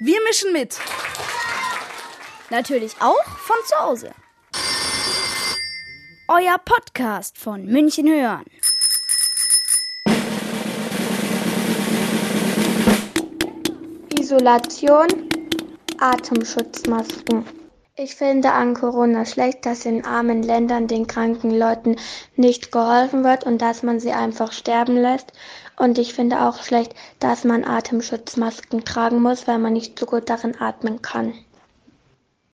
Wir mischen mit. Natürlich auch von zu Hause. Euer Podcast von München hören. Isolation, Atemschutzmasken. Ich finde an Corona schlecht, dass in armen Ländern den kranken Leuten nicht geholfen wird und dass man sie einfach sterben lässt. Und ich finde auch schlecht, dass man Atemschutzmasken tragen muss, weil man nicht so gut darin atmen kann.